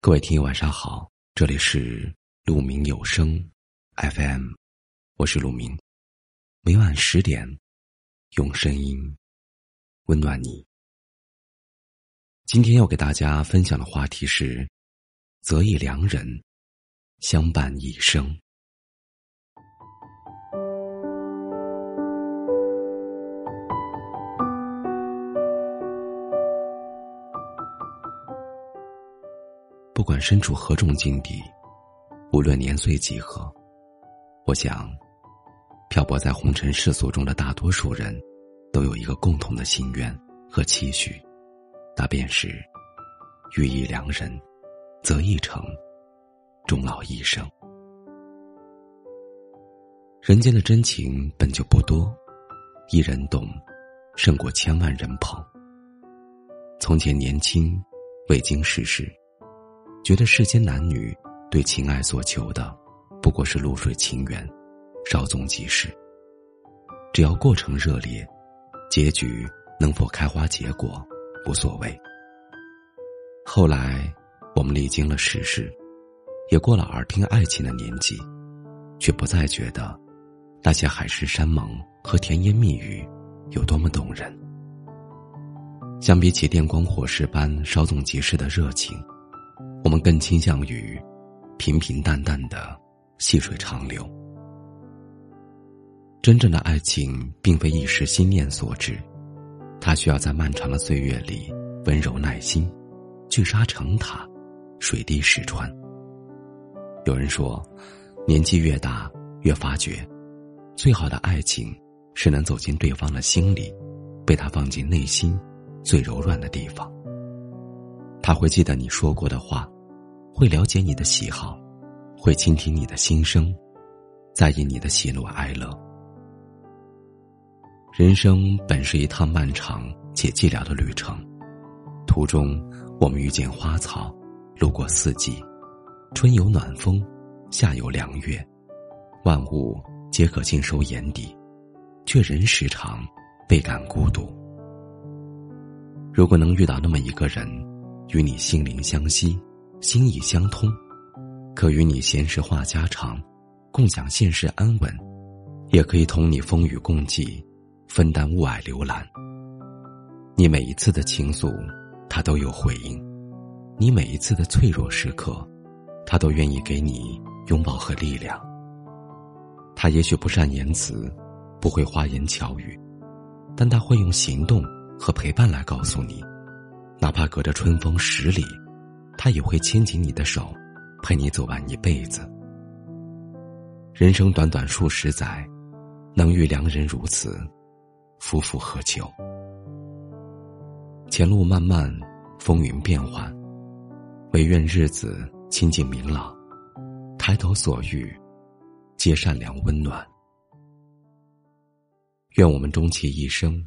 各位听友晚上好，这里是鹿鸣有声 FM，我是鹿鸣，每晚十点用声音温暖你。今天要给大家分享的话题是：择一良人，相伴一生。不管身处何种境地，无论年岁几何，我想，漂泊在红尘世俗中的大多数人，都有一个共同的心愿和期许，那便是遇一良人，择一城，终老一生。人间的真情本就不多，一人懂，胜过千万人捧。从前年轻，未经世事。觉得世间男女对情爱所求的，不过是露水情缘，稍纵即逝。只要过程热烈，结局能否开花结果无所谓。后来，我们历经了世事，也过了耳听爱情的年纪，却不再觉得那些海誓山盟和甜言蜜语有多么动人。相比起电光火石般稍纵即逝的热情。我们更倾向于平平淡淡的细水长流。真正的爱情并非一时心念所致，它需要在漫长的岁月里温柔耐心，聚沙成塔，水滴石穿。有人说，年纪越大越发觉，最好的爱情是能走进对方的心里，被他放进内心最柔软的地方。他会记得你说过的话。会了解你的喜好，会倾听你的心声，在意你的喜怒哀乐。人生本是一趟漫长且寂寥的旅程，途中我们遇见花草，路过四季，春有暖风，夏有凉月，万物皆可尽收眼底，却仍时常倍感孤独。如果能遇到那么一个人，与你心灵相惜。心意相通，可与你闲时话家常，共享现实安稳；也可以同你风雨共济，分担雾霭流岚。你每一次的倾诉，他都有回应；你每一次的脆弱时刻，他都愿意给你拥抱和力量。他也许不善言辞，不会花言巧语，但他会用行动和陪伴来告诉你，哪怕隔着春风十里。他也会牵紧你的手，陪你走完一辈子。人生短短数十载，能遇良人如此，夫复何求？前路漫漫，风云变幻，唯愿日子清静明朗，抬头所遇，皆善良温暖。愿我们终其一生，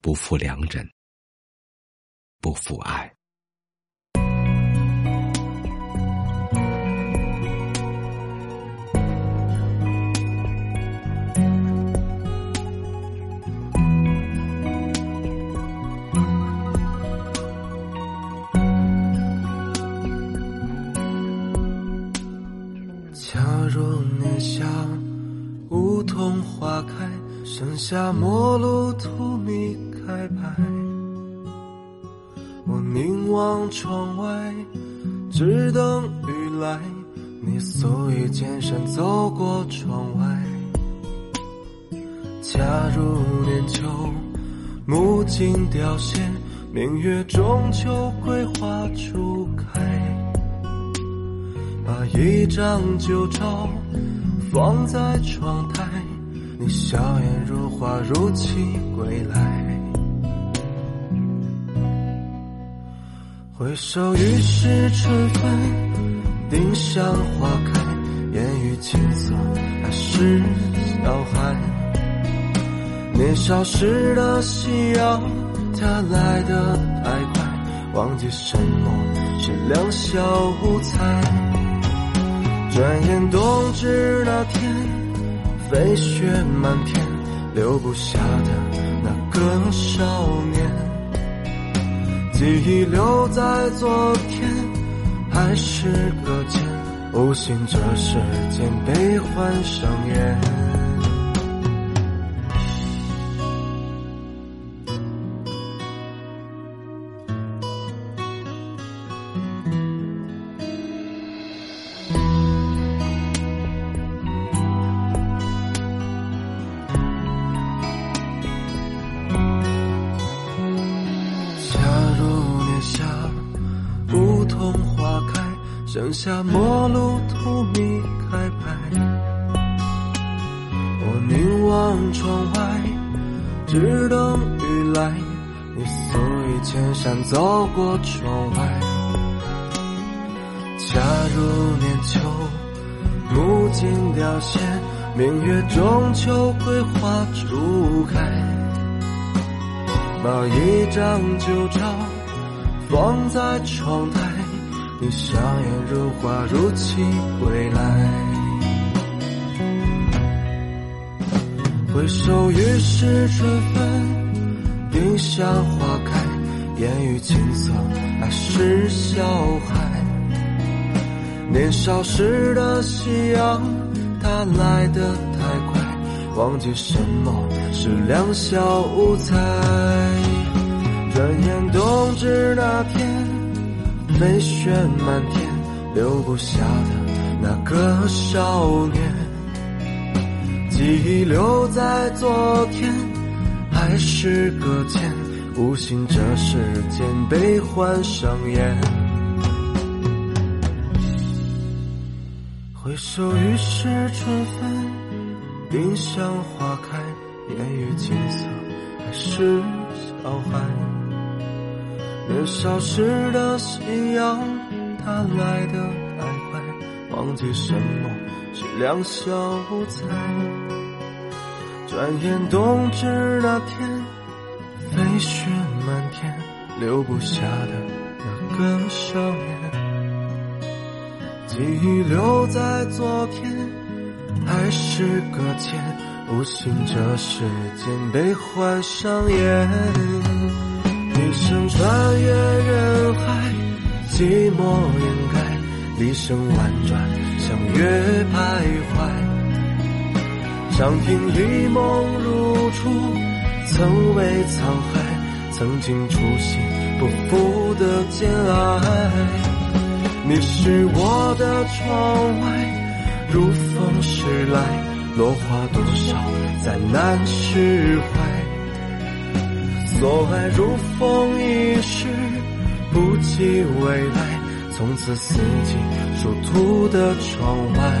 不负良人，不负爱。恰若你像梧桐花开，盛夏末路荼蘼开败。我凝望窗外，只等雨来。你素衣剑衫走过窗外。恰如年秋，木槿凋谢，明月中秋桂花初开。把一张旧照放在窗台。你笑颜如花，如期归来。回首已是春分，丁香花开，烟雨青涩，还是小孩。年少时的夕阳，它来得太快，忘记什么是两小无猜。转眼冬至那天。飞雪满天，留不下的那个少年，记忆留在昨天，还是搁浅？不信这世间悲欢上演。剩下陌路荼蘼开败，我凝望窗外，只等雨来。你素衣千山走过窗外，恰如年秋，木槿凋谢，明月中秋桂花初开，把一张旧照放在窗台。你笑颜如花，如期归来。回首于是春分，丁香花开，烟雨青涩，爱是小孩。年少时的夕阳，它来得太快，忘记什么是两小无猜。转眼冬至那天。飞雪满天，留不下的那个少年，记忆留在昨天，还是搁浅？无心这世间悲欢上演。回首已是春分，丁香花开，烟雨青涩，还是小孩。年少时的夕阳，它来得太快，忘记什么是两小无猜。转眼冬至那天，飞雪满天，留不下的那个少年，记忆留在昨天，还是搁浅？无心这世间悲欢上演。一生穿越人海，寂寞掩盖，笛声婉转，相约徘徊。长亭一梦如初，曾为沧海，曾经初心不负的坚爱。你是我的窗外，如风驶来，落花多少，再难释怀。所爱如风一世，不及未来。从此四季殊途的窗外，